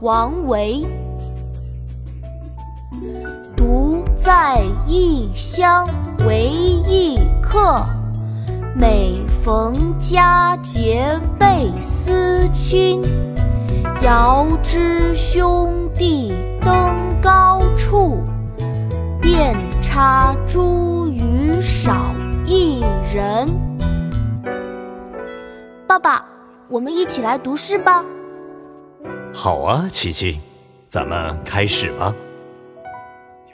王维。独在异乡为异客，每逢佳节倍思亲。遥知兄弟登高处，遍插茱萸少一人。爸爸，我们一起来读诗吧。好啊，琪琪，咱们开始吧。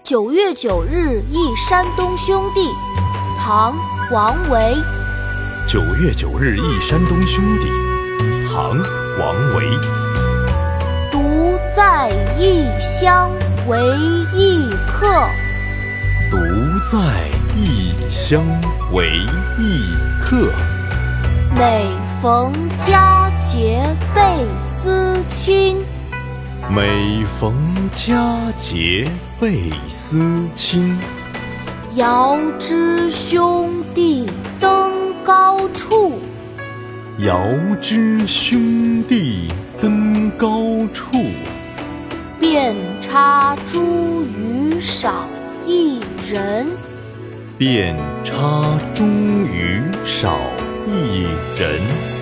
九月九日忆山东兄弟，唐·王维。九月九日忆山东兄弟，唐·王维。独在异乡为异客，独在异乡为异客。每逢佳节倍思亲，每逢佳节倍思亲。遥知兄弟登高处，遥知兄弟登高处。遍插茱萸少一人，遍插茱萸少。一人独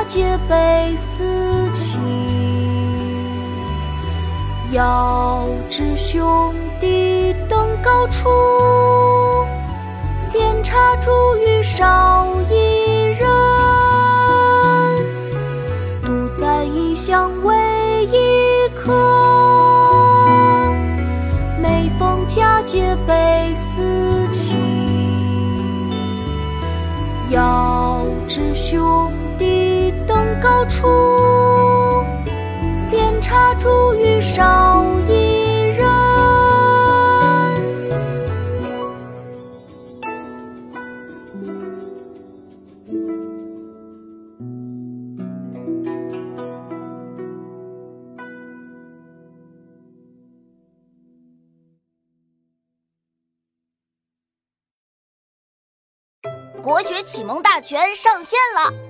佳节倍思亲，遥知兄弟登高处，遍插茱萸少一人。独在异乡为异客，每逢佳节倍思亲，遥知兄弟。高处，遍插茱萸少一人。国学启蒙大全上线了。